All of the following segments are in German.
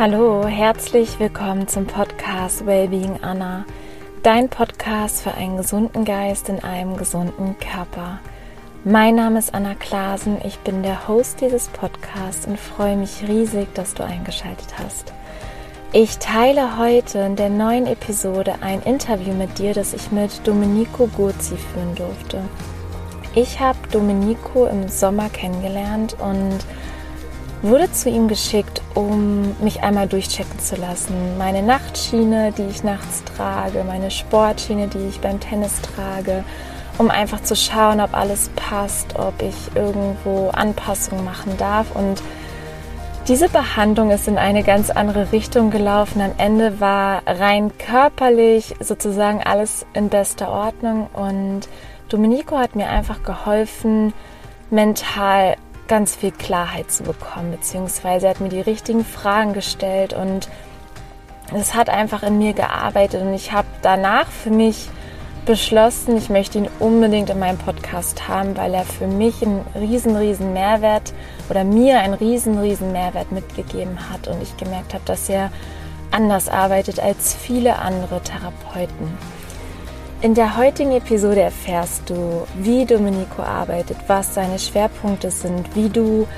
Hallo, herzlich willkommen zum Podcast Wellbeing Anna, dein Podcast für einen gesunden Geist in einem gesunden Körper. Mein Name ist Anna Klasen, ich bin der Host dieses Podcasts und freue mich riesig, dass du eingeschaltet hast. Ich teile heute in der neuen Episode ein Interview mit dir, das ich mit Domenico Gurzi führen durfte. Ich habe Domenico im Sommer kennengelernt und wurde zu ihm geschickt, um mich einmal durchchecken zu lassen. Meine Nachtschiene, die ich nachts trage, meine Sportschiene, die ich beim Tennis trage, um einfach zu schauen, ob alles passt, ob ich irgendwo Anpassungen machen darf. Und diese Behandlung ist in eine ganz andere Richtung gelaufen. Am Ende war rein körperlich sozusagen alles in bester Ordnung und Domenico hat mir einfach geholfen, mental ganz viel Klarheit zu bekommen, beziehungsweise er hat mir die richtigen Fragen gestellt und es hat einfach in mir gearbeitet und ich habe danach für mich beschlossen, ich möchte ihn unbedingt in meinem Podcast haben, weil er für mich einen riesen, riesen Mehrwert oder mir einen riesen, riesen Mehrwert mitgegeben hat und ich gemerkt habe, dass er anders arbeitet als viele andere Therapeuten. In der heutigen Episode erfährst du, wie Domenico arbeitet, was seine Schwerpunkte sind, wie du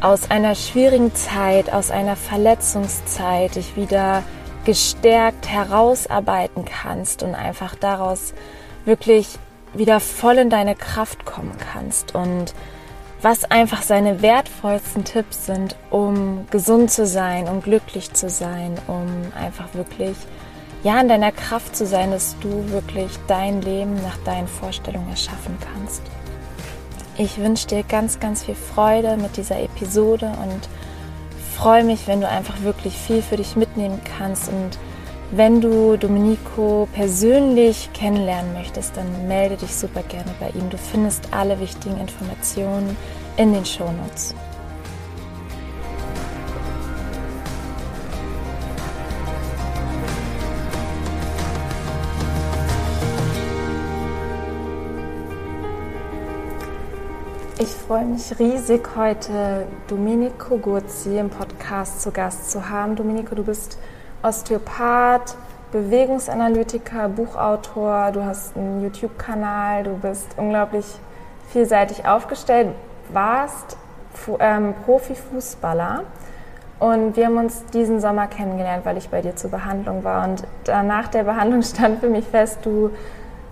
aus einer schwierigen Zeit, aus einer Verletzungszeit dich wieder gestärkt herausarbeiten kannst und einfach daraus wirklich wieder voll in deine Kraft kommen kannst. Und was einfach seine wertvollsten Tipps sind, um gesund zu sein, um glücklich zu sein, um einfach wirklich ja, in deiner Kraft zu sein, dass du wirklich dein Leben nach deinen Vorstellungen erschaffen kannst. Ich wünsche dir ganz, ganz viel Freude mit dieser Episode und freue mich, wenn du einfach wirklich viel für dich mitnehmen kannst. Und wenn du Domenico persönlich kennenlernen möchtest, dann melde dich super gerne bei ihm. Du findest alle wichtigen Informationen in den Shownotes. Ich freue mich riesig, heute Domenico Gurzi im Podcast zu Gast zu haben. Domenico, du bist Osteopath, Bewegungsanalytiker, Buchautor, du hast einen YouTube-Kanal, du bist unglaublich vielseitig aufgestellt, warst ähm, Profifußballer und wir haben uns diesen Sommer kennengelernt, weil ich bei dir zur Behandlung war und nach der Behandlung stand für mich fest, du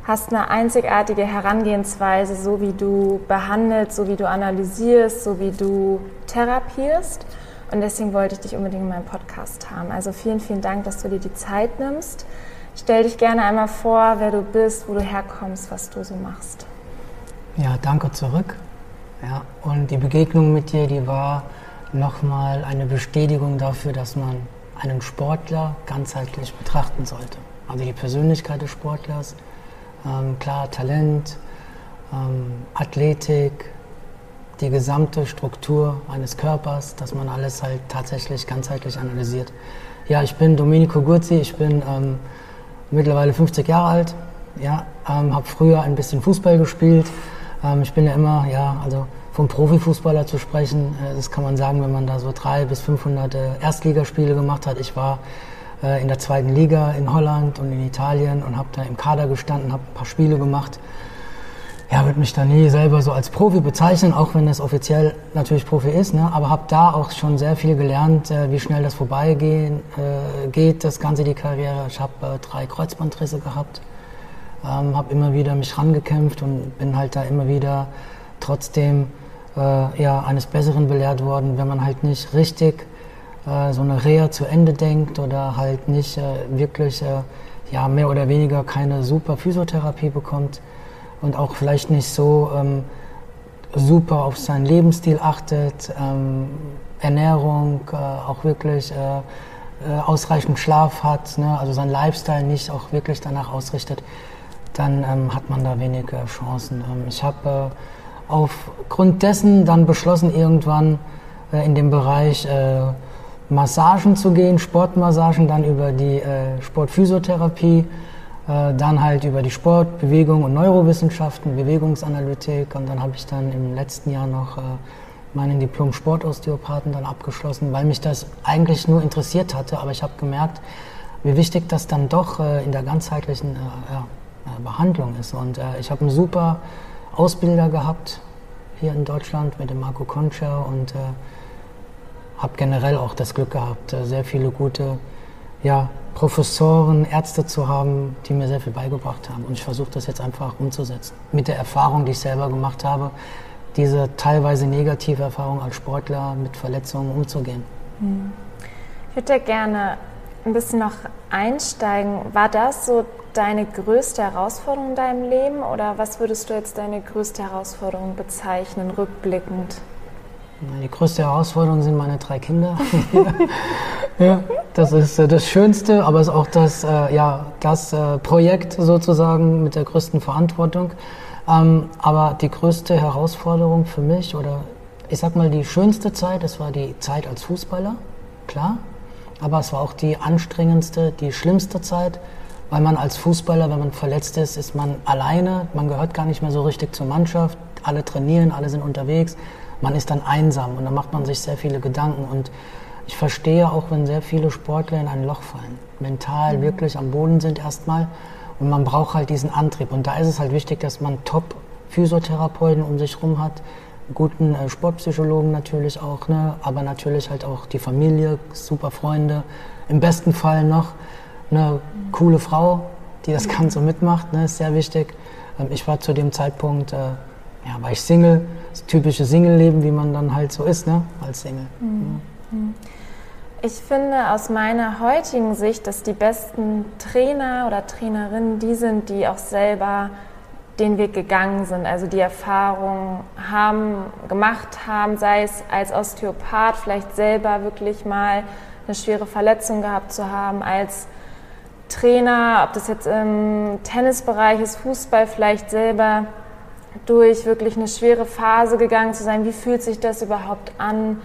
hast eine einzigartige Herangehensweise, so wie du behandelst, so wie du analysierst, so wie du therapierst. Und deswegen wollte ich dich unbedingt in meinem Podcast haben. Also vielen, vielen Dank, dass du dir die Zeit nimmst. Stell dich gerne einmal vor, wer du bist, wo du herkommst, was du so machst. Ja, danke zurück. Ja, und die Begegnung mit dir, die war nochmal eine Bestätigung dafür, dass man einen Sportler ganzheitlich betrachten sollte. Also die Persönlichkeit des Sportlers, ähm, klar, Talent, ähm, Athletik, die gesamte Struktur eines Körpers, dass man alles halt tatsächlich ganzheitlich analysiert. Ja, ich bin Domenico Gurzi, ich bin ähm, mittlerweile 50 Jahre alt, ja, ähm, habe früher ein bisschen Fußball gespielt. Ähm, ich bin ja immer, ja, also vom Profifußballer zu sprechen, äh, das kann man sagen, wenn man da so drei bis 500 äh, Erstligaspiele gemacht hat. Ich war äh, in der zweiten Liga in Holland und in Italien und habe da im Kader gestanden, habe ein paar Spiele gemacht. Ja, würde mich da nie selber so als Profi bezeichnen, auch wenn das offiziell natürlich Profi ist, ne? aber habe da auch schon sehr viel gelernt, äh, wie schnell das vorbeigehen äh, geht, das Ganze, die Karriere. Ich habe äh, drei Kreuzbandrisse gehabt, ähm, habe immer wieder mich rangekämpft und bin halt da immer wieder trotzdem äh, ja, eines Besseren belehrt worden, wenn man halt nicht richtig äh, so eine Reha zu Ende denkt oder halt nicht äh, wirklich äh, ja, mehr oder weniger keine super Physiotherapie bekommt und auch vielleicht nicht so ähm, super auf seinen Lebensstil achtet, ähm, Ernährung, äh, auch wirklich äh, äh, ausreichend Schlaf hat, ne? also sein Lifestyle nicht auch wirklich danach ausrichtet, dann ähm, hat man da wenige Chancen. Ähm, ich habe aufgrund dessen dann beschlossen, irgendwann in dem Bereich Massagen zu gehen, Sportmassagen, dann über die äh, Sportphysiotherapie, äh, dann halt über die Sport, Bewegung und Neurowissenschaften, Bewegungsanalytik und dann habe ich dann im letzten Jahr noch äh, meinen Diplom Sportosteopathen dann abgeschlossen, weil mich das eigentlich nur interessiert hatte. Aber ich habe gemerkt, wie wichtig das dann doch äh, in der ganzheitlichen äh, ja, äh, Behandlung ist. Und ich habe einen super Ausbilder gehabt hier in Deutschland mit dem Marco Concha und habe generell auch das Glück gehabt, äh, sehr viele gute ja, Professoren, Ärzte zu haben, die mir sehr viel beigebracht haben. Und ich versuche das jetzt einfach umzusetzen. Mit der Erfahrung, die ich selber gemacht habe, diese teilweise negative Erfahrung als Sportler mit Verletzungen umzugehen. Hm. Ich würde gerne ein bisschen noch einsteigen. War das so deine größte Herausforderung in deinem Leben oder was würdest du jetzt deine größte Herausforderung bezeichnen, rückblickend? Die größte Herausforderung sind meine drei Kinder. ja, das ist äh, das Schönste, aber es ist auch das, äh, ja, das äh, Projekt sozusagen mit der größten Verantwortung. Ähm, aber die größte Herausforderung für mich oder ich sag mal die schönste Zeit, das war die Zeit als Fußballer, klar. Aber es war auch die anstrengendste, die schlimmste Zeit, weil man als Fußballer, wenn man verletzt ist, ist man alleine, man gehört gar nicht mehr so richtig zur Mannschaft, alle trainieren, alle sind unterwegs man ist dann einsam und dann macht man sich sehr viele Gedanken. Und ich verstehe auch, wenn sehr viele Sportler in ein Loch fallen, mental mhm. wirklich am Boden sind erstmal und man braucht halt diesen Antrieb. Und da ist es halt wichtig, dass man Top-Physiotherapeuten um sich herum hat, guten äh, Sportpsychologen natürlich auch, ne? aber natürlich halt auch die Familie, super Freunde, im besten Fall noch eine mhm. coole Frau, die das Ganze mitmacht, ne? ist sehr wichtig. Ähm, ich war zu dem Zeitpunkt äh, ja, war ich Single, das typische Single-Leben, wie man dann halt so ist, ne, als Single. Mhm. Mhm. Ich finde aus meiner heutigen Sicht, dass die besten Trainer oder Trainerinnen die sind, die auch selber den Weg gegangen sind, also die Erfahrung haben, gemacht haben, sei es als Osteopath vielleicht selber wirklich mal eine schwere Verletzung gehabt zu haben, als Trainer, ob das jetzt im Tennisbereich ist, Fußball vielleicht selber durch wirklich eine schwere Phase gegangen zu sein. Wie fühlt sich das überhaupt an,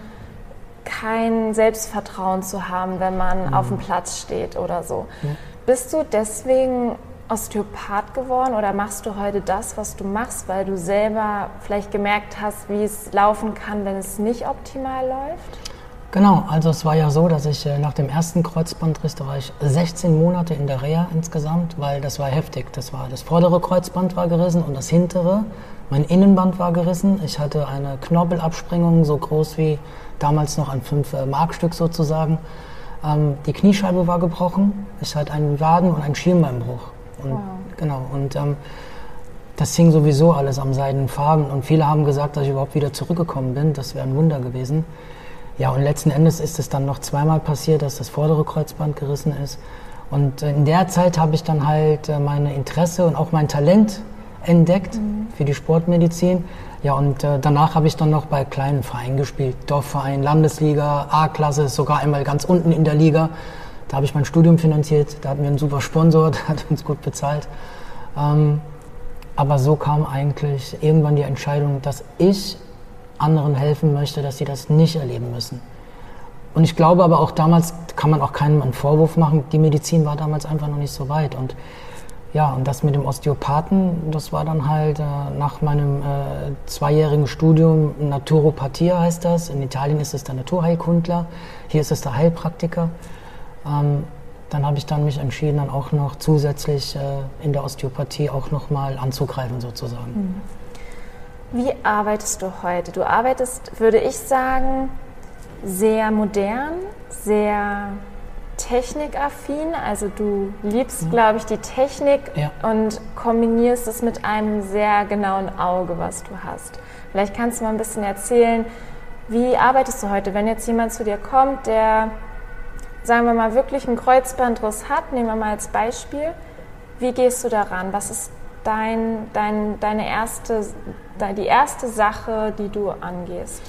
kein Selbstvertrauen zu haben, wenn man mhm. auf dem Platz steht oder so? Ja. Bist du deswegen Osteopath geworden oder machst du heute das, was du machst, weil du selber vielleicht gemerkt hast, wie es laufen kann, wenn es nicht optimal läuft? Genau, also es war ja so, dass ich äh, nach dem ersten Kreuzbandriss, da war ich 16 Monate in der Reha insgesamt, weil das war heftig. Das war das vordere Kreuzband war gerissen und das hintere, mein Innenband war gerissen. Ich hatte eine Knorpelabsprengung so groß wie damals noch ein 5 äh, Markstück sozusagen. Ähm, die Kniescheibe war gebrochen. Ich hatte einen Waden und einen Schienbeinbruch. Und, wow. Genau und ähm, das hing sowieso alles am Seidenfaden und viele haben gesagt, dass ich überhaupt wieder zurückgekommen bin. Das wäre ein Wunder gewesen. Ja, und letzten Endes ist es dann noch zweimal passiert, dass das vordere Kreuzband gerissen ist. Und in der Zeit habe ich dann halt äh, meine Interesse und auch mein Talent entdeckt mhm. für die Sportmedizin. Ja, und äh, danach habe ich dann noch bei kleinen Vereinen gespielt. Dorfverein, Landesliga, A-Klasse, sogar einmal ganz unten in der Liga. Da habe ich mein Studium finanziert. Da hatten wir einen super Sponsor, der hat uns gut bezahlt. Ähm, aber so kam eigentlich irgendwann die Entscheidung, dass ich anderen helfen möchte, dass sie das nicht erleben müssen. Und ich glaube aber auch damals kann man auch keinem einen Vorwurf machen, die Medizin war damals einfach noch nicht so weit. Und ja, und das mit dem Osteopathen, das war dann halt äh, nach meinem äh, zweijährigen Studium Naturopathie heißt das. In Italien ist es der Naturheilkundler, hier ist es der Heilpraktiker. Ähm, dann habe ich dann mich entschieden, dann auch noch zusätzlich äh, in der Osteopathie auch nochmal anzugreifen sozusagen. Mhm. Wie arbeitest du heute? Du arbeitest, würde ich sagen, sehr modern, sehr technikaffin. Also du liebst, mhm. glaube ich, die Technik ja. und kombinierst es mit einem sehr genauen Auge, was du hast. Vielleicht kannst du mal ein bisschen erzählen, wie arbeitest du heute, wenn jetzt jemand zu dir kommt, der, sagen wir mal, wirklich einen Kreuzbandriss hat, nehmen wir mal als Beispiel. Wie gehst du daran? Was ist dein, dein, deine erste, die erste Sache, die du angehst?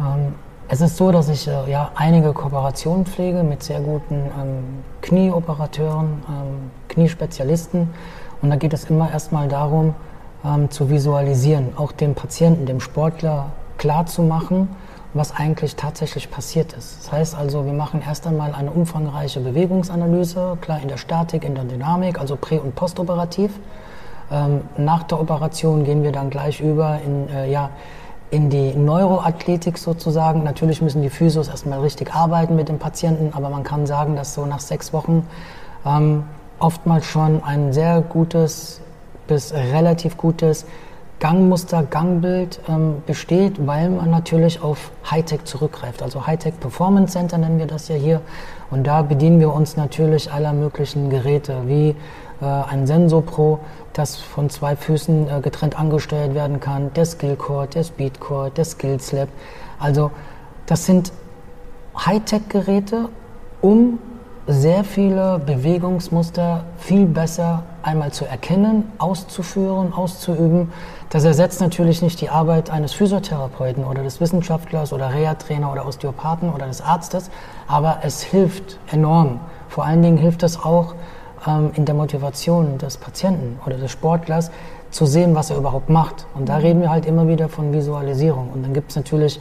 Ähm, es ist so, dass ich äh, ja, einige Kooperationen pflege mit sehr guten ähm, Knieoperateuren, ähm, Kniespezialisten. Und da geht es immer erstmal darum, ähm, zu visualisieren, auch dem Patienten, dem Sportler klar zu machen, was eigentlich tatsächlich passiert ist. Das heißt also, wir machen erst einmal eine umfangreiche Bewegungsanalyse, klar in der Statik, in der Dynamik, also prä- und postoperativ. Ähm, nach der Operation gehen wir dann gleich über in äh, ja, in die Neuroathletik sozusagen. Natürlich müssen die Physios erstmal richtig arbeiten mit dem Patienten, aber man kann sagen, dass so nach sechs Wochen ähm, oftmals schon ein sehr gutes bis relativ gutes Gangmuster, Gangbild ähm, besteht, weil man natürlich auf Hightech zurückgreift. Also Hightech Performance Center nennen wir das ja hier. Und da bedienen wir uns natürlich aller möglichen Geräte, wie äh, ein Sensor Pro, das von zwei Füßen äh, getrennt angesteuert werden kann, der Skillcore, der Speedcore, der Skillslab. Also das sind Hightech-Geräte, um sehr viele Bewegungsmuster viel besser einmal zu erkennen, auszuführen, auszuüben. Das ersetzt natürlich nicht die Arbeit eines Physiotherapeuten oder des Wissenschaftlers oder Reha-Trainer oder Osteopathen oder des Arztes, aber es hilft enorm. Vor allen Dingen hilft es auch ähm, in der Motivation des Patienten oder des Sportlers zu sehen, was er überhaupt macht. Und da reden wir halt immer wieder von Visualisierung. Und dann gibt es natürlich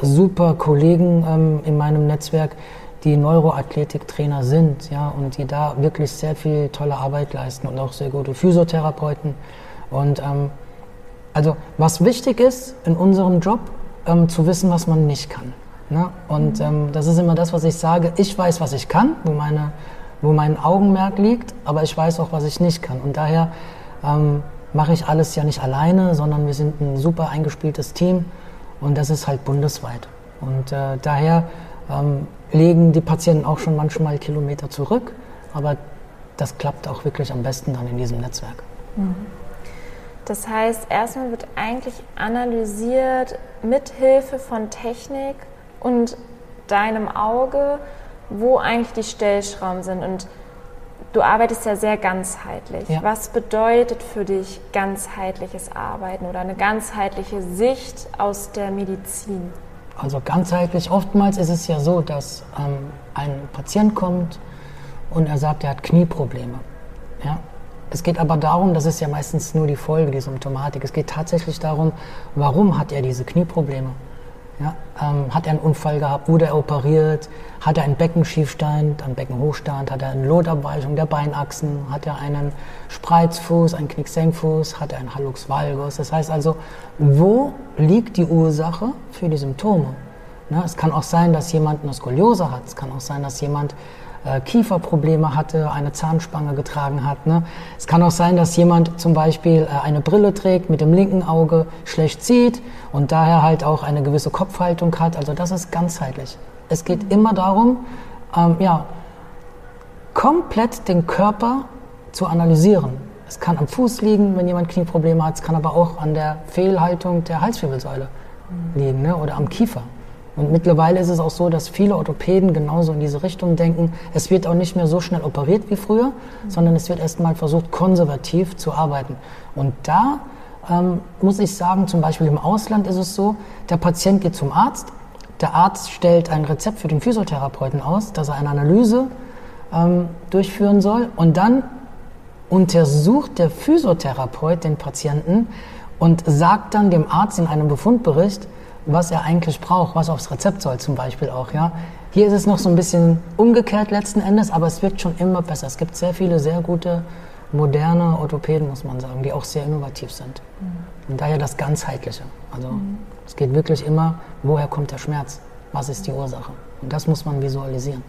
super Kollegen ähm, in meinem Netzwerk, die Neuroathletiktrainer sind, ja, und die da wirklich sehr viel tolle Arbeit leisten und auch sehr gute Physiotherapeuten. Und ähm, also was wichtig ist in unserem Job, ähm, zu wissen, was man nicht kann. Ne? Und mhm. ähm, das ist immer das, was ich sage. Ich weiß, was ich kann, wo, meine, wo mein Augenmerk liegt, aber ich weiß auch, was ich nicht kann. Und daher ähm, mache ich alles ja nicht alleine, sondern wir sind ein super eingespieltes Team und das ist halt bundesweit. Und äh, daher ähm, legen die Patienten auch schon manchmal Kilometer zurück, aber das klappt auch wirklich am besten dann in diesem Netzwerk. Mhm. Das heißt, erstmal wird eigentlich analysiert mit Hilfe von Technik und deinem Auge, wo eigentlich die Stellschrauben sind. Und du arbeitest ja sehr ganzheitlich. Ja. Was bedeutet für dich ganzheitliches Arbeiten oder eine ganzheitliche Sicht aus der Medizin? Also ganzheitlich, oftmals ist es ja so, dass ähm, ein Patient kommt und er sagt, er hat Knieprobleme. Ja? Es geht aber darum, das ist ja meistens nur die Folge, die Symptomatik. Es geht tatsächlich darum, warum hat er diese Knieprobleme? Ja, ähm, hat er einen Unfall gehabt? Wurde er operiert? Hat er einen Beckenschiefstand, einen Beckenhochstand? Hat er eine Lotabweichung der Beinachsen? Hat er einen Spreizfuß, einen Knicksenkfuß? Hat er einen Hallux valgus? Das heißt also, wo liegt die Ursache für die Symptome? Ne, es kann auch sein, dass jemand eine Skoliose hat. Es kann auch sein, dass jemand äh, Kieferprobleme hatte, eine Zahnspange getragen hat. Ne? Es kann auch sein, dass jemand zum Beispiel äh, eine Brille trägt, mit dem linken Auge schlecht sieht und daher halt auch eine gewisse Kopfhaltung hat. Also das ist ganzheitlich. Es geht mhm. immer darum, ähm, ja, komplett den Körper zu analysieren. Es kann am Fuß liegen, wenn jemand Knieprobleme hat, es kann aber auch an der Fehlhaltung der Halswirbelsäule mhm. liegen ne? oder am Kiefer. Und mittlerweile ist es auch so, dass viele Orthopäden genauso in diese Richtung denken. Es wird auch nicht mehr so schnell operiert wie früher, mhm. sondern es wird erstmal versucht, konservativ zu arbeiten. Und da ähm, muss ich sagen, zum Beispiel im Ausland ist es so, der Patient geht zum Arzt, der Arzt stellt ein Rezept für den Physiotherapeuten aus, dass er eine Analyse ähm, durchführen soll und dann untersucht der Physiotherapeut den Patienten und sagt dann dem Arzt in einem Befundbericht, was er eigentlich braucht, was aufs Rezept soll zum Beispiel auch. Ja? Hier ist es noch so ein bisschen umgekehrt letzten Endes, aber es wird schon immer besser. Es gibt sehr viele sehr gute, moderne Orthopäden, muss man sagen, die auch sehr innovativ sind. Mhm. Und daher das Ganzheitliche. Also mhm. es geht wirklich immer, woher kommt der Schmerz? Was ist die Ursache? Und das muss man visualisieren.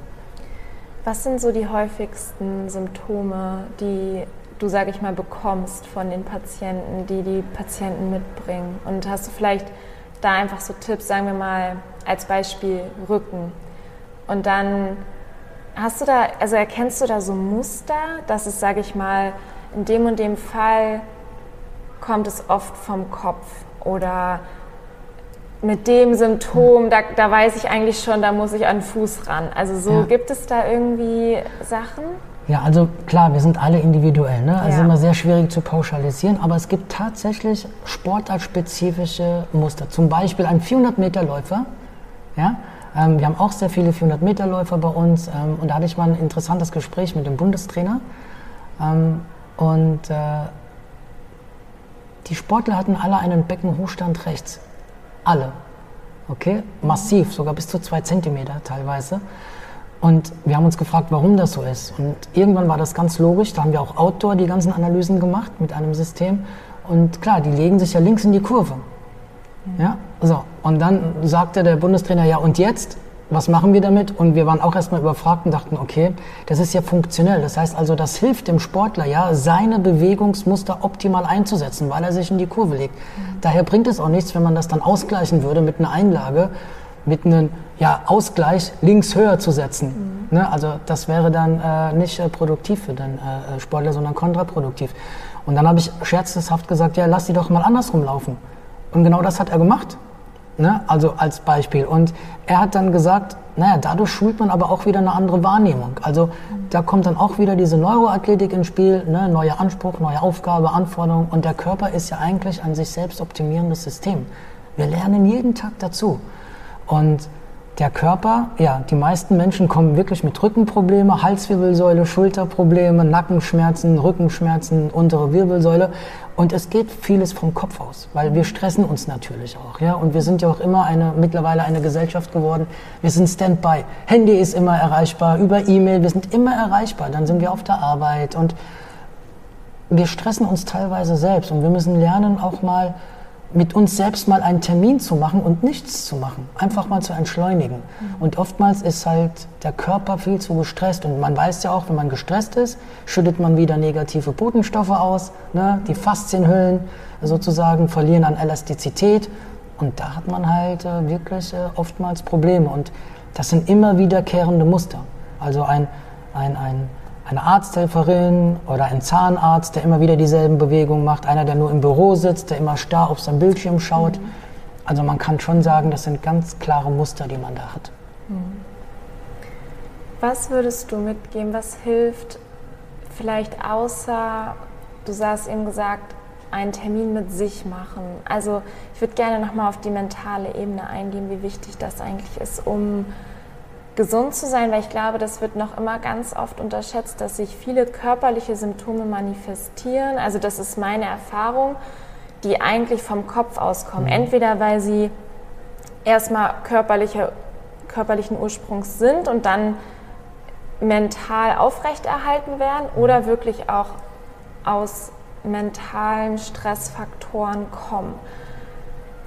Was sind so die häufigsten Symptome, die du, sage ich mal, bekommst von den Patienten, die die Patienten mitbringen? Und hast du vielleicht da einfach so Tipps, sagen wir mal als Beispiel Rücken. Und dann hast du da, also erkennst du da so Muster, dass es, sage ich mal, in dem und dem Fall kommt es oft vom Kopf oder mit dem Symptom, da, da weiß ich eigentlich schon, da muss ich an den Fuß ran. Also so ja. gibt es da irgendwie Sachen? Ja, also klar, wir sind alle individuell. Ne? Also ja. immer sehr schwierig zu pauschalisieren, aber es gibt tatsächlich sportartspezifische Muster. Zum Beispiel ein 400-Meter-Läufer. Ja? Ähm, wir haben auch sehr viele 400-Meter-Läufer bei uns ähm, und da hatte ich mal ein interessantes Gespräch mit dem Bundestrainer. Ähm, und äh, die Sportler hatten alle einen Beckenhochstand rechts. Alle. Okay? Massiv, sogar bis zu zwei Zentimeter teilweise. Und wir haben uns gefragt, warum das so ist. Und irgendwann war das ganz logisch. Da haben wir auch Outdoor die ganzen Analysen gemacht mit einem System. Und klar, die legen sich ja links in die Kurve. Ja, so. Und dann sagte der Bundestrainer, ja, und jetzt? was machen wir damit? Und wir waren auch erstmal überfragt und dachten, okay, das ist ja funktionell. Das heißt also, das hilft dem Sportler ja, seine Bewegungsmuster optimal einzusetzen, weil er sich in die Kurve legt. Daher bringt es auch nichts, wenn man das dann ausgleichen würde mit einer Einlage, mit einem ja, Ausgleich links höher zu setzen. Mhm. Ne? Also das wäre dann äh, nicht äh, produktiv für den äh, Sportler, sondern kontraproduktiv. Und dann habe ich scherzhaft gesagt, ja, lass die doch mal andersrum laufen. Und genau das hat er gemacht. Ne? Also als Beispiel. Und er hat dann gesagt, naja, dadurch schult man aber auch wieder eine andere Wahrnehmung. Also da kommt dann auch wieder diese Neuroathletik ins Spiel, ne? neuer Anspruch, neue Aufgabe, Anforderung. Und der Körper ist ja eigentlich ein sich selbst optimierendes System. Wir lernen jeden Tag dazu. Und der Körper, ja, die meisten Menschen kommen wirklich mit Rückenprobleme, Halswirbelsäule, Schulterprobleme, Nackenschmerzen, Rückenschmerzen, untere Wirbelsäule. Und es geht vieles vom Kopf aus, weil wir stressen uns natürlich auch, ja. Und wir sind ja auch immer eine, mittlerweile eine Gesellschaft geworden. Wir sind Standby. Handy ist immer erreichbar, über E-Mail, wir sind immer erreichbar. Dann sind wir auf der Arbeit und wir stressen uns teilweise selbst und wir müssen lernen, auch mal mit uns selbst mal einen Termin zu machen und nichts zu machen, einfach mal zu entschleunigen. Mhm. Und oftmals ist halt der Körper viel zu gestresst und man weiß ja auch, wenn man gestresst ist, schüttet man wieder negative Botenstoffe aus, ne? die Faszienhüllen sozusagen verlieren an Elastizität und da hat man halt äh, wirklich äh, oftmals Probleme und das sind immer wiederkehrende Muster. Also ein, ein, ein eine Arzthelferin oder ein Zahnarzt, der immer wieder dieselben Bewegungen macht, einer, der nur im Büro sitzt, der immer starr auf seinen Bildschirm schaut. Mhm. Also man kann schon sagen, das sind ganz klare Muster, die man da hat. Mhm. Was würdest du mitgeben? Was hilft vielleicht außer, du hast eben gesagt, einen Termin mit sich machen? Also ich würde gerne nochmal auf die mentale Ebene eingehen, wie wichtig das eigentlich ist, um gesund zu sein, weil ich glaube, das wird noch immer ganz oft unterschätzt, dass sich viele körperliche Symptome manifestieren. Also das ist meine Erfahrung, die eigentlich vom Kopf auskommen. Mhm. Entweder weil sie erstmal körperliche, körperlichen Ursprungs sind und dann mental aufrechterhalten werden mhm. oder wirklich auch aus mentalen Stressfaktoren kommen.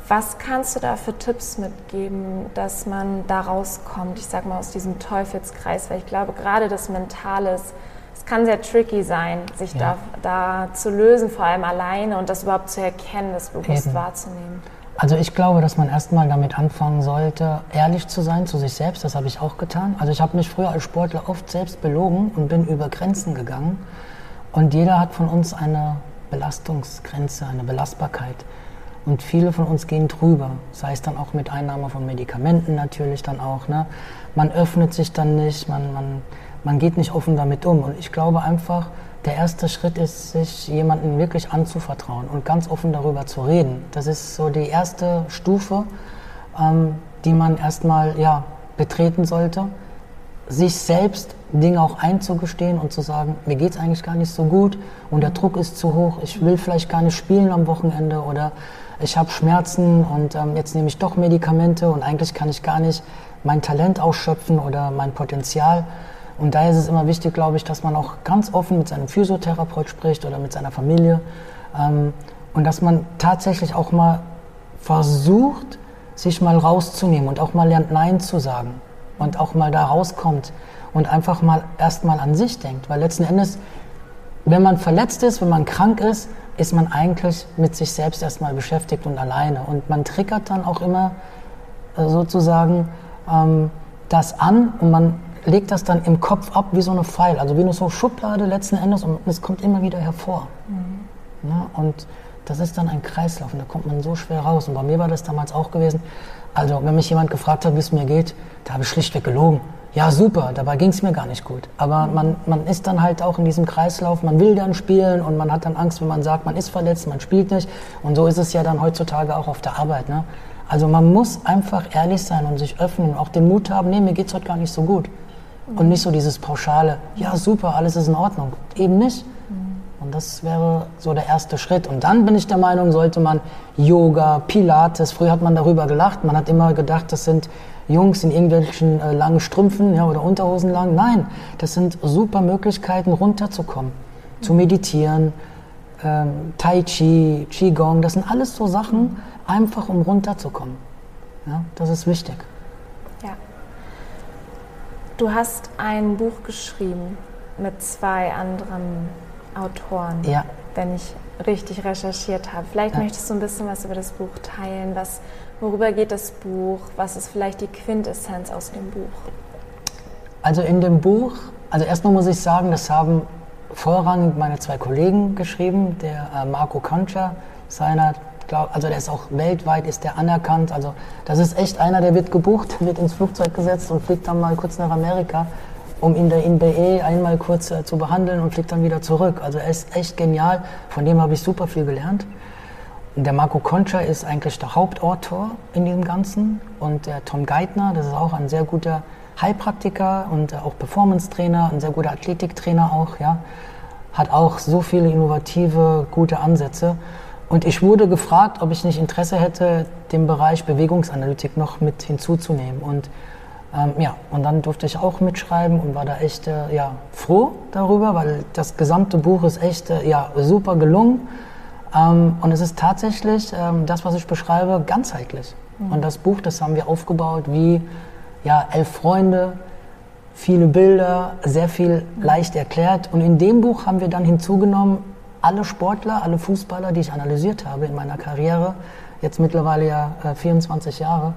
Was kannst du da für Tipps mitgeben, dass man da rauskommt, ich sag mal aus diesem Teufelskreis, weil ich glaube, gerade das Mentale, es kann sehr tricky sein, sich ja. da, da zu lösen, vor allem alleine und das überhaupt zu erkennen, das bewusst Eben. wahrzunehmen. Also ich glaube, dass man erstmal damit anfangen sollte, ehrlich zu sein zu sich selbst. Das habe ich auch getan. Also ich habe mich früher als Sportler oft selbst belogen und bin über Grenzen gegangen. Und jeder hat von uns eine Belastungsgrenze, eine Belastbarkeit. Und viele von uns gehen drüber, sei es dann auch mit Einnahme von Medikamenten natürlich dann auch. Ne? Man öffnet sich dann nicht, man, man, man geht nicht offen damit um. Und ich glaube einfach, der erste Schritt ist, sich jemandem wirklich anzuvertrauen und ganz offen darüber zu reden. Das ist so die erste Stufe, ähm, die man erstmal ja, betreten sollte. Sich selbst Dinge auch einzugestehen und zu sagen, mir geht es eigentlich gar nicht so gut und der Druck ist zu hoch, ich will vielleicht gar nicht spielen am Wochenende oder ich habe Schmerzen und ähm, jetzt nehme ich doch Medikamente und eigentlich kann ich gar nicht mein Talent ausschöpfen oder mein Potenzial. Und daher ist es immer wichtig, glaube ich, dass man auch ganz offen mit seinem Physiotherapeut spricht oder mit seiner Familie ähm, und dass man tatsächlich auch mal versucht, sich mal rauszunehmen und auch mal lernt, Nein zu sagen und auch mal da rauskommt und einfach mal erstmal an sich denkt. Weil letzten Endes, wenn man verletzt ist, wenn man krank ist, ist man eigentlich mit sich selbst erstmal beschäftigt und alleine. Und man triggert dann auch immer äh, sozusagen ähm, das an und man legt das dann im Kopf ab wie so eine Pfeil, also wie eine so Schublade letzten Endes und es kommt immer wieder hervor. Mhm. Ja, und das ist dann ein Kreislauf und da kommt man so schwer raus. Und bei mir war das damals auch gewesen. Also, wenn mich jemand gefragt hat, wie es mir geht, da habe ich schlichtweg gelogen ja super, dabei ging es mir gar nicht gut. Aber man, man ist dann halt auch in diesem Kreislauf, man will dann spielen und man hat dann Angst, wenn man sagt, man ist verletzt, man spielt nicht. Und so ist es ja dann heutzutage auch auf der Arbeit. Ne? Also man muss einfach ehrlich sein und sich öffnen und auch den Mut haben, nee, mir geht's heute gar nicht so gut. Und nicht so dieses pauschale, ja super, alles ist in Ordnung. Eben nicht. Und das wäre so der erste Schritt. Und dann bin ich der Meinung, sollte man Yoga, Pilates, früher hat man darüber gelacht, man hat immer gedacht, das sind Jungs in irgendwelchen äh, langen Strümpfen ja, oder Unterhosen lang. Nein, das sind super Möglichkeiten, runterzukommen, zu meditieren. Ähm, tai Chi, Qigong, das sind alles so Sachen, einfach um runterzukommen. Ja, das ist wichtig. Ja. Du hast ein Buch geschrieben mit zwei anderen Autoren, Ja, wenn ich richtig recherchiert habe. Vielleicht Ja. möchtest du ein bisschen was über das Buch teilen. Was, worüber geht das Buch? Was ist vielleicht die Quintessenz aus dem Buch? Also in dem Buch, also erstmal muss ich sagen, das haben vorrangig meine zwei Kollegen geschrieben. Der äh, Marco Concha, seiner, also der ist auch weltweit, ist der anerkannt. Also das ist echt einer, der wird gebucht, wird ins Flugzeug gesetzt und fliegt dann mal kurz nach Amerika, um in der INBE einmal kurz äh, zu behandeln und fliegt dann wieder zurück. Also er ist echt genial, von dem habe ich super viel gelernt. Der Marco Concha ist eigentlich der Hauptautor in dem Ganzen. Und der Tom Geithner, das ist auch ein sehr guter Heilpraktiker und äh, auch Performance-Trainer, ein sehr guter Athletiktrainer auch, ja. Hat auch so viele innovative, gute Ansätze. Und ich wurde gefragt, ob ich nicht Interesse hätte, den Bereich Bewegungsanalytik noch mit hinzuzunehmen. Und ähm, ja, und dann durfte ich auch mitschreiben und war da echt äh, ja, froh darüber, weil das gesamte Buch ist echt äh, ja, super gelungen. Ähm, und es ist tatsächlich ähm, das, was ich beschreibe, ganzheitlich. Und das Buch, das haben wir aufgebaut wie ja, elf Freunde, viele Bilder, sehr viel leicht erklärt. Und in dem Buch haben wir dann hinzugenommen, alle Sportler, alle Fußballer, die ich analysiert habe in meiner Karriere, jetzt mittlerweile ja äh, 24 Jahre,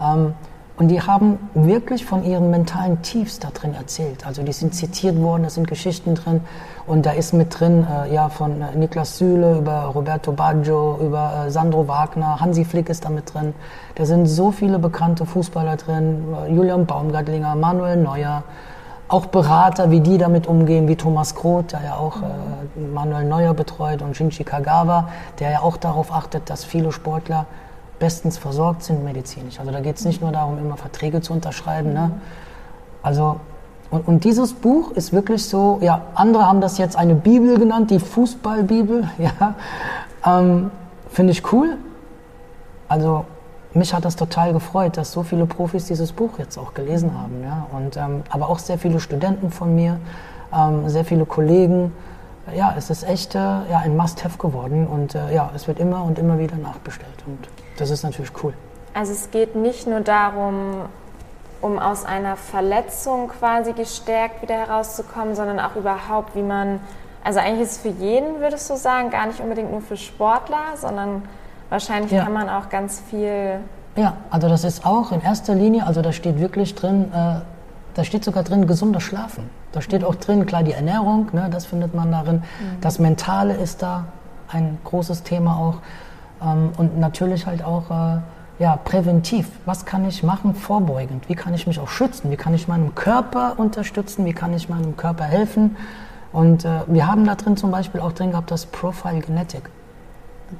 ähm, und die haben wirklich von ihren mentalen Tiefs da drin erzählt. Also die sind zitiert worden, da sind Geschichten drin. Und da ist mit drin, äh, ja, von äh, Niklas Süle über Roberto Baggio, über äh, Sandro Wagner, Hansi Flick ist da mit drin. Da sind so viele bekannte Fußballer drin, äh, Julian Baumgartlinger, Manuel Neuer, auch Berater, wie die damit umgehen, wie Thomas Groth, der ja auch äh, Manuel Neuer betreut und Shinji Kagawa, der ja auch darauf achtet, dass viele Sportler bestens versorgt sind medizinisch. Also da geht es nicht nur darum, immer Verträge zu unterschreiben. Ne? Also, und, und dieses Buch ist wirklich so, ja, andere haben das jetzt eine Bibel genannt, die Fußballbibel, ja, ähm, finde ich cool. Also mich hat das total gefreut, dass so viele Profis dieses Buch jetzt auch gelesen haben. Ja? Und, ähm, aber auch sehr viele Studenten von mir, ähm, sehr viele Kollegen. Ja, es ist echt äh, ja, ein Must-Have geworden und äh, ja, es wird immer und immer wieder nachbestellt. Und das ist natürlich cool. Also es geht nicht nur darum, um aus einer Verletzung quasi gestärkt wieder herauszukommen, sondern auch überhaupt, wie man, also eigentlich ist es für jeden, würdest du sagen, gar nicht unbedingt nur für Sportler, sondern wahrscheinlich Ja. kann man auch ganz viel, Ja, also das ist auch in erster Linie, also da steht wirklich drin, äh, da steht sogar drin gesunder Schlafen. Da steht auch drin, klar, die Ernährung, ne, das findet man darin. Das Mentale ist da ein großes Thema auch. Ähm, und natürlich halt auch äh, ja, präventiv. Was kann ich machen vorbeugend? Wie kann ich mich auch schützen? Wie kann ich meinem Körper unterstützen? Wie kann ich meinem Körper helfen? Und äh, wir haben da drin zum Beispiel auch drin gehabt das Profile Genetic.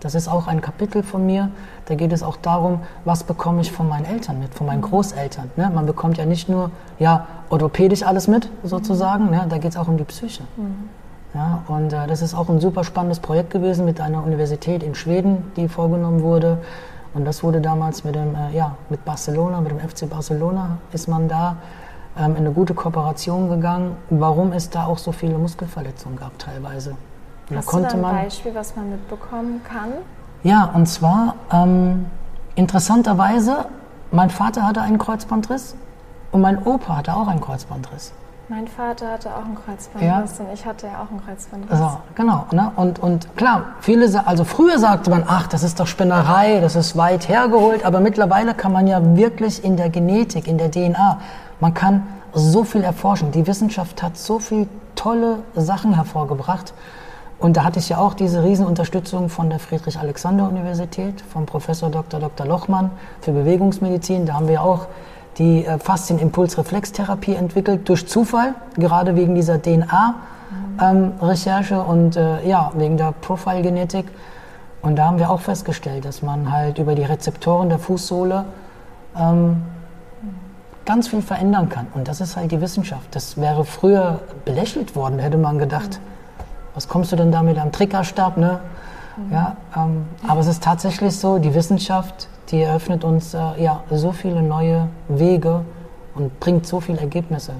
Das ist auch ein Kapitel von mir. Da geht es auch darum, was bekomme ich von meinen Eltern mit, von meinen Großeltern. Ne? Man bekommt ja nicht nur ja, orthopädisch alles mit, sozusagen. Ne? Da geht es auch um die Psyche. Ja, und äh, das ist auch ein super spannendes Projekt gewesen mit einer Universität in Schweden, die vorgenommen wurde. Und das wurde damals mit, dem, äh, ja, mit Barcelona, mit dem FC Barcelona, ist man da ähm, in eine gute Kooperation gegangen, warum es da auch so viele Muskelverletzungen gab teilweise. Hast du da ein Beispiel, was man mitbekommen kann? ja, und zwar ähm, interessanterweise, mein Vater hatte einen Kreuzbandriss und mein Opa hatte auch einen Kreuzbandriss. Mein Vater hatte auch einen Kreuzbandriss und ich hatte ja auch einen Kreuzbandriss. So, genau. Ne? Und, und klar, viele, also früher sagte man, ach, das ist doch Spinnerei, das ist weit hergeholt, aber mittlerweile kann man ja wirklich in der Genetik, in der DNA, man kann so viel erforschen. Die Wissenschaft hat so viel tolle Sachen hervorgebracht. Und da hatte ich ja auch diese Riesenunterstützung von der Friedrich-Alexander-Universität, vom Professor Dr. Dr. Lochmann für Bewegungsmedizin. Da haben wir auch die äh, Faszien-Impuls-Reflextherapie entwickelt, durch Zufall, gerade wegen dieser DNA-Recherche und äh, ja, wegen der Profile-Genetik. Und da haben wir auch festgestellt, dass man halt über die Rezeptoren der Fußsohle ähm, ganz viel verändern kann. Und das ist halt die Wissenschaft. Das wäre früher belächelt worden, hätte man gedacht. Was kommst du denn da mit einem Triggerstab? Ne? Ja, ähm, aber es ist tatsächlich so, die Wissenschaft, die eröffnet uns äh, ja, so viele neue Wege und bringt so viele Ergebnisse.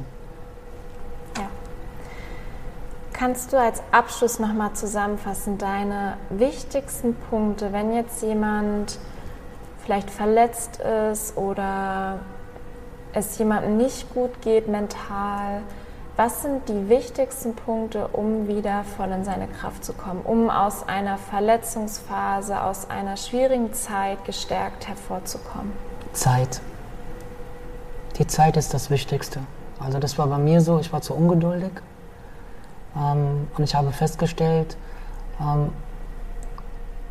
Ja. Kannst du als Abschluss nochmal zusammenfassen, deine wichtigsten Punkte, wenn jetzt jemand vielleicht verletzt ist oder es jemandem nicht gut geht mental, was sind die wichtigsten Punkte, um wieder voll in seine Kraft zu kommen, um aus einer Verletzungsphase, aus einer schwierigen Zeit gestärkt hervorzukommen? Zeit. Die Zeit ist das Wichtigste. Also das war bei mir so, ich war zu ungeduldig ähm, und ich habe festgestellt, ähm,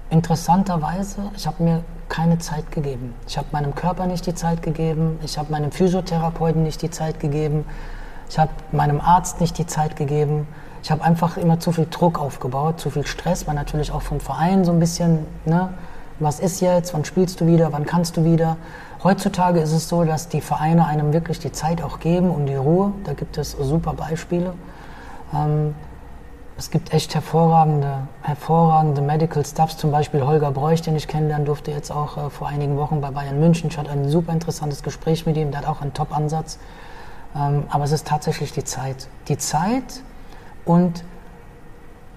interessanterweise, ich habe mir keine Zeit gegeben. Ich habe meinem Körper nicht die Zeit gegeben, ich habe meinem Physiotherapeuten nicht die Zeit gegeben, ich habe meinem Arzt nicht die Zeit gegeben. Ich habe einfach immer zu viel Druck aufgebaut, zu viel Stress, war natürlich auch vom Verein so ein bisschen, ne, was ist jetzt, wann spielst du wieder, wann kannst du wieder. Heutzutage ist es so, dass die Vereine einem wirklich die Zeit auch geben und die Ruhe. Da gibt es super Beispiele. Ähm, es gibt echt hervorragende, hervorragende Medical Stuffs, zum Beispiel Holger Bräuch, den ich kennenlernen durfte jetzt auch äh, vor einigen Wochen bei Bayern München. Ich hatte ein super interessantes Gespräch mit ihm, der hat auch einen Top-Ansatz. Ähm, aber es ist tatsächlich die Zeit. Die Zeit und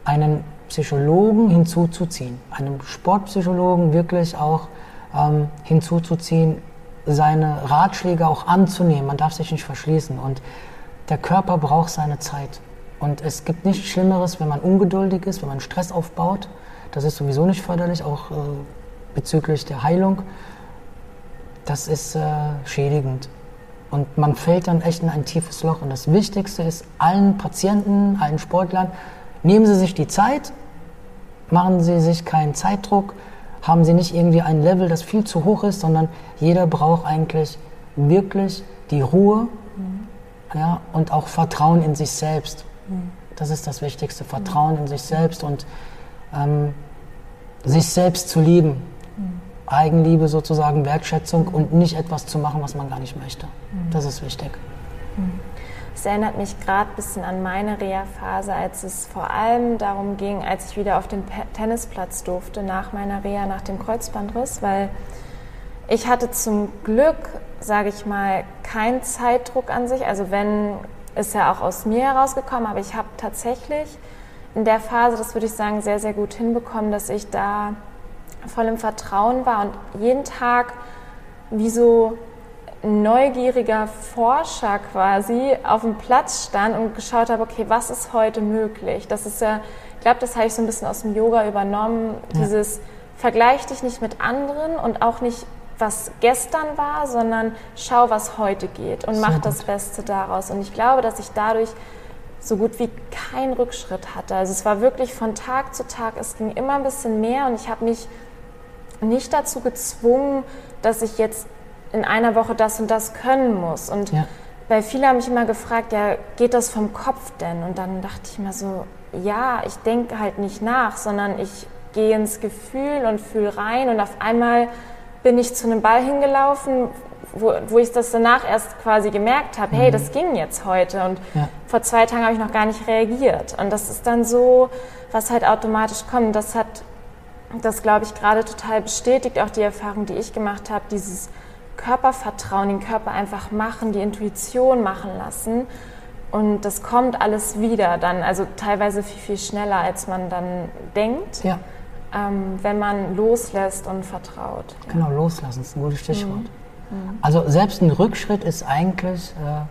einen Psychologen hinzuzuziehen, einem Sportpsychologen wirklich auch ähm, hinzuzuziehen, seine Ratschläge auch anzunehmen. Man darf sich nicht verschließen und der Körper braucht seine Zeit. Und es gibt nichts Schlimmeres, wenn man ungeduldig ist, wenn man Stress aufbaut. Das ist sowieso nicht förderlich, auch äh, bezüglich der Heilung. Das ist äh, schädigend. Und man fällt dann echt in ein tiefes Loch. Und das Wichtigste ist, allen Patienten, allen Sportlern, nehmen Sie sich die Zeit, machen Sie sich keinen Zeitdruck, haben Sie nicht irgendwie ein Level, das viel zu hoch ist, sondern jeder braucht eigentlich wirklich die Ruhe mhm. ja, und auch Vertrauen in sich selbst. Mhm. Das ist das Wichtigste, Vertrauen mhm. in sich selbst und ähm, sich selbst zu lieben. Eigenliebe sozusagen, Wertschätzung und nicht etwas zu machen, was man gar nicht möchte. Mhm. Das ist wichtig. Mhm. Es erinnert mich gerade ein bisschen an meine Reha-Phase, als es vor allem darum ging, als ich wieder auf den Tennisplatz durfte nach meiner Reha, nach dem Kreuzbandriss, weil ich hatte zum Glück, sage ich mal, keinen Zeitdruck an sich. Also wenn, ist ja auch aus mir herausgekommen, aber ich habe tatsächlich in der Phase, das würde ich sagen, sehr, sehr gut hinbekommen, dass ich da voll im Vertrauen war und jeden Tag wie so neugieriger Forscher quasi auf dem Platz stand und geschaut habe, okay, was ist heute möglich? Das ist ja, ich glaube, das habe ich so ein bisschen aus dem Yoga übernommen, ja. dieses Vergleich dich nicht mit anderen und auch nicht was gestern war, sondern schau, was heute geht und mach das Beste daraus. Und ich glaube, dass ich dadurch so gut wie keinen Rückschritt hatte. Also es war wirklich von Tag zu Tag, es ging immer ein bisschen mehr und ich habe mich nicht dazu gezwungen, dass ich jetzt in einer Woche das und das können muss. Und ja. weil viele haben mich immer gefragt, ja, geht das vom Kopf denn? Und dann dachte ich mir so, ja, ich denke halt nicht nach, sondern ich gehe ins Gefühl und fühle rein und auf einmal bin ich zu einem Ball hingelaufen, wo, wo ich das danach erst quasi gemerkt habe, mhm. hey, das ging jetzt heute und ja. vor zwei Tagen habe ich noch gar nicht reagiert. Und das ist dann so, was halt automatisch kommt. Das hat das, glaube ich, gerade total bestätigt, auch die Erfahrung, die ich gemacht habe, dieses Körpervertrauen, den Körper einfach machen, die Intuition machen lassen. Und das kommt alles wieder dann, also teilweise viel, viel schneller, als man dann denkt, ja. ähm, wenn man loslässt und vertraut. Ja. Genau, loslassen ist ein gutes Stichwort. Mhm. Mhm. Also selbst ein Rückschritt ist eigentlich, äh,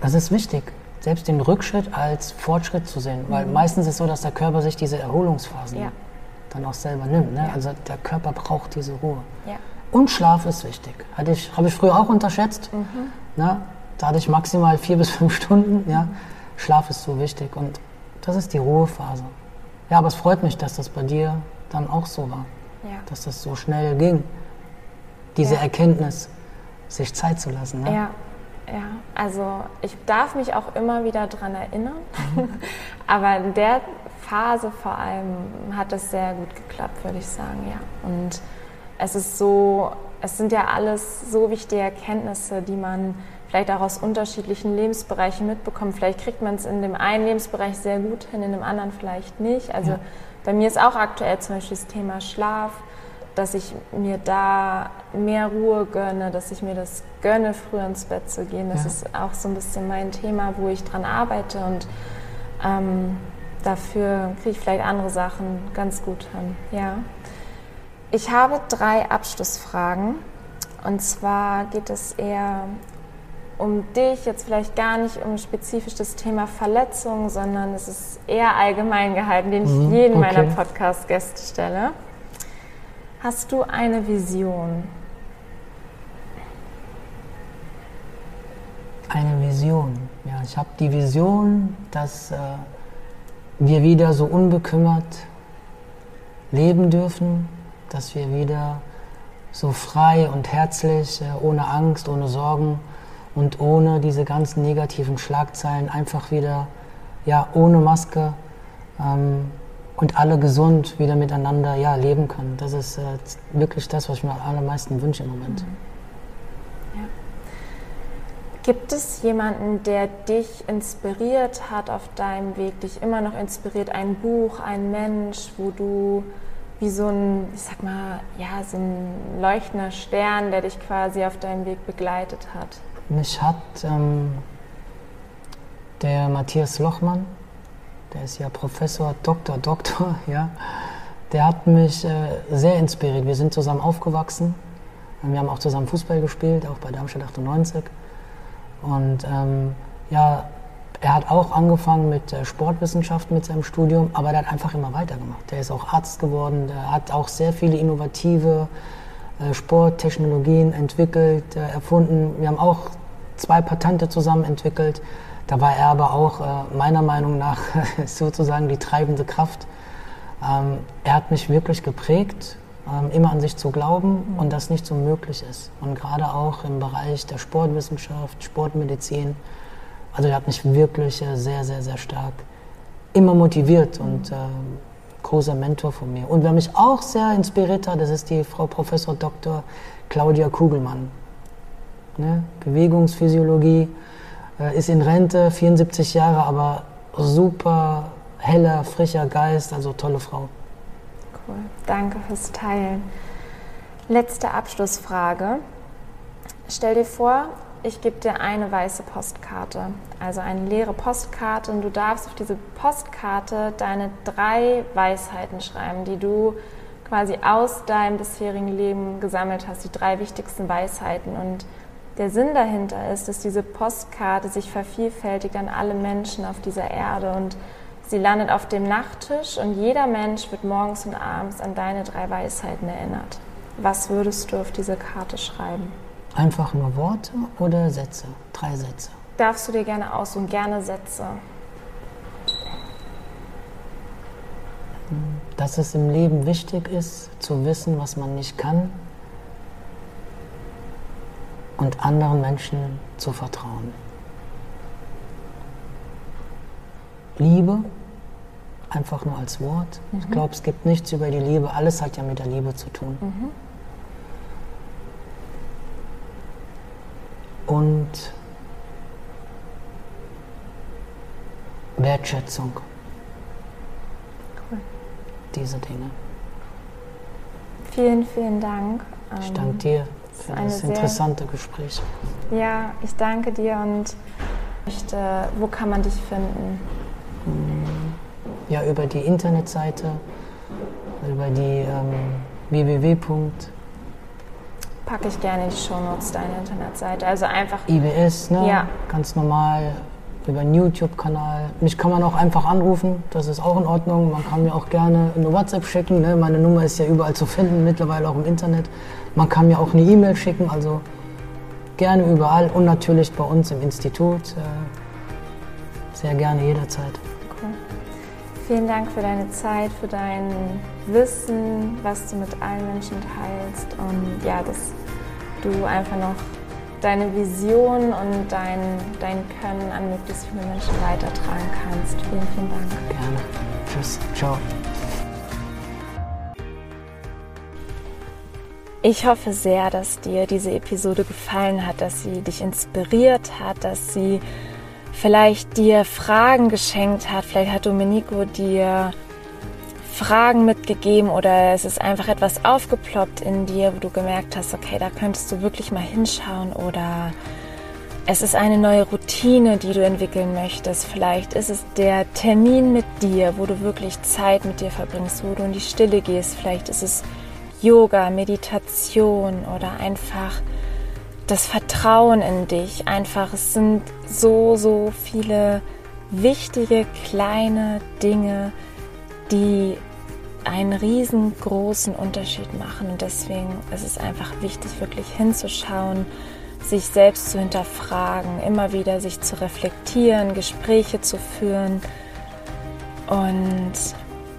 das ist wichtig selbst den Rückschritt als Fortschritt zu sehen. Weil mhm. meistens ist es so, dass der Körper sich diese Erholungsphasen ja. dann auch selber nimmt. Ne? Ja. Also der Körper braucht diese Ruhe. Ja. Und Schlaf ist wichtig. Hatte ich, habe ich früher auch unterschätzt. Mhm. Ne? Da hatte ich maximal vier bis fünf Stunden. Ja? Schlaf ist so wichtig und das ist die Ruhephase. Ja, aber es freut mich, dass das bei dir dann auch so war. Dass das so schnell ging. Diese Erkenntnis, sich Zeit zu lassen. Ne? Ja, ja, also ich darf mich auch immer wieder daran erinnern, aber in der Phase vor allem hat es sehr gut geklappt, würde ich sagen, ja. Und es ist so, es sind ja alles so wichtige Erkenntnisse, die man vielleicht auch aus unterschiedlichen Lebensbereichen mitbekommt. Vielleicht kriegt man es in dem einen Lebensbereich sehr gut hin, in dem anderen vielleicht nicht. Also ja. bei mir ist auch aktuell zum Beispiel das Thema Schlaf dass ich mir da mehr Ruhe gönne, dass ich mir das gönne, früher ins Bett zu gehen. Das ja. ist auch so ein bisschen mein Thema, wo ich dran arbeite und ähm, dafür kriege ich vielleicht andere Sachen ganz gut hin. Ja. Ich habe drei Abschlussfragen. Und zwar geht es eher um dich, jetzt vielleicht gar nicht um spezifisch das Thema Verletzung, sondern es ist eher allgemein gehalten, den ich mhm, jeden okay. meiner Podcast-Gäste stelle. Hast du eine Vision? Eine Vision. Ja, ich habe die Vision, dass äh, wir wieder so unbekümmert leben dürfen, dass wir wieder so frei und herzlich, äh, ohne Angst, ohne Sorgen und ohne diese ganzen negativen Schlagzeilen einfach wieder, ja, ohne Maske ähm, und alle gesund wieder miteinander ja, leben können. Das ist äh, wirklich das, was ich mir am allermeisten wünsche im Moment. Ja. Gibt es jemanden, der dich inspiriert hat auf deinem Weg, dich immer noch inspiriert? Ein Buch, ein Mensch, wo du wie so ein, ich sag mal, ja, so ein leuchtender Stern, der dich quasi auf deinem Weg begleitet hat? Mich hat ähm, der Matthias Lochmann, der ist ja Professor, Doktor, Doktor, ja, der hat mich äh, sehr inspiriert. Wir sind zusammen aufgewachsen. Wir haben auch zusammen Fußball gespielt, auch bei Darmstadt 98. Und ähm, ja, er hat auch angefangen mit äh, Sportwissenschaften mit seinem Studium, aber er hat einfach immer weitergemacht. Der ist auch Arzt geworden, der hat auch sehr viele innovative äh, Sporttechnologien entwickelt, äh, erfunden. Wir haben auch zwei Patente zusammen entwickelt. Da war er aber auch äh, meiner Meinung nach sozusagen die treibende Kraft. Ähm, er hat mich wirklich geprägt, ähm, immer an sich zu glauben und dass nicht so möglich ist. Und gerade auch im Bereich der Sportwissenschaft, Sportmedizin. Also er hat mich wirklich äh, sehr, sehr, sehr stark immer motiviert und äh, großer Mentor von mir. Und wer mich auch sehr inspiriert hat, das ist die Frau Professor Dr. Claudia Kugelmann. Ne? Bewegungsphysiologie, ist in Rente, 74 Jahre, aber super heller, frischer Geist, also tolle Frau. Cool, danke fürs Teilen. Letzte Abschlussfrage. Stell dir vor, ich gebe dir eine weiße Postkarte, also eine leere Postkarte und du darfst auf diese Postkarte deine drei Weisheiten schreiben, die du quasi aus deinem bisherigen Leben gesammelt hast, die drei wichtigsten Weisheiten und der Sinn dahinter ist, dass diese Postkarte sich vervielfältigt an alle Menschen auf dieser Erde und sie landet auf dem Nachttisch und jeder Mensch wird morgens und abends an deine drei Weisheiten erinnert. Was würdest du auf diese Karte schreiben? Einfach nur Worte oder Sätze? Drei Sätze. Darfst du dir gerne aussuchen, gerne Sätze. Dass es im Leben wichtig ist, zu wissen, was man nicht kann und anderen Menschen zu vertrauen. Liebe, einfach nur als Wort. Mhm. Ich glaube, es gibt nichts über die Liebe. Alles hat ja mit der Liebe zu tun. Mhm. Und Wertschätzung. Cool. Diese Dinge. Vielen, vielen Dank. Ich danke dir für das interessante Gespräch. Ja, ich danke dir und möchte, wo kann man dich finden? Ja, über die Internetseite, über die ähm, www. Packe ich gerne in die Shownotes deine Internetseite. Also einfach. IBS, ne? Ja. Ganz normal über einen YouTube-Kanal. Mich kann man auch einfach anrufen, das ist auch in Ordnung. Man kann mir auch gerne eine WhatsApp schicken. Ne? Meine Nummer ist ja überall zu finden, mittlerweile auch im Internet. Man kann mir auch eine E-Mail schicken, also gerne überall und natürlich bei uns im Institut. Äh, sehr gerne jederzeit. Cool. Vielen Dank für deine Zeit, für dein Wissen, was du mit allen Menschen teilst und ja, dass du einfach noch deine Vision und dein, dein Können an möglichst viele Menschen weitertragen kannst. Vielen, vielen Dank. Gerne. Tschüss. Ciao. Ich hoffe sehr, dass dir diese Episode gefallen hat, dass sie dich inspiriert hat, dass sie vielleicht dir Fragen geschenkt hat. Vielleicht hat Domenico dir Fragen mitgegeben oder es ist einfach etwas aufgeploppt in dir, wo du gemerkt hast, okay, da könntest du wirklich mal hinschauen oder es ist eine neue Routine, die du entwickeln möchtest. Vielleicht ist es der Termin mit dir, wo du wirklich Zeit mit dir verbringst, wo du in die Stille gehst. Vielleicht ist es Yoga, Meditation oder einfach das Vertrauen in dich. Einfach, es sind so, so viele wichtige kleine Dinge, die einen riesengroßen Unterschied machen. Und deswegen ist es einfach wichtig, wirklich hinzuschauen, sich selbst zu hinterfragen, immer wieder sich zu reflektieren, Gespräche zu führen. Und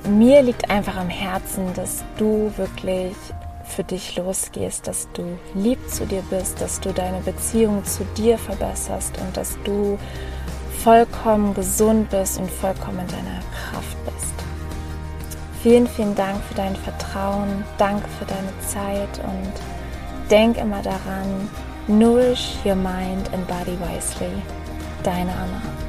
mir liegt einfach am Herzen, dass du wirklich für dich losgehst, dass du lieb zu dir bist, dass du deine Beziehung zu dir verbesserst und dass du vollkommen gesund bist und vollkommen in deiner Kraft bist. Vielen, vielen Dank für dein Vertrauen, danke für deine Zeit und denk immer daran, nourish your mind and body wisely. Deine Anna.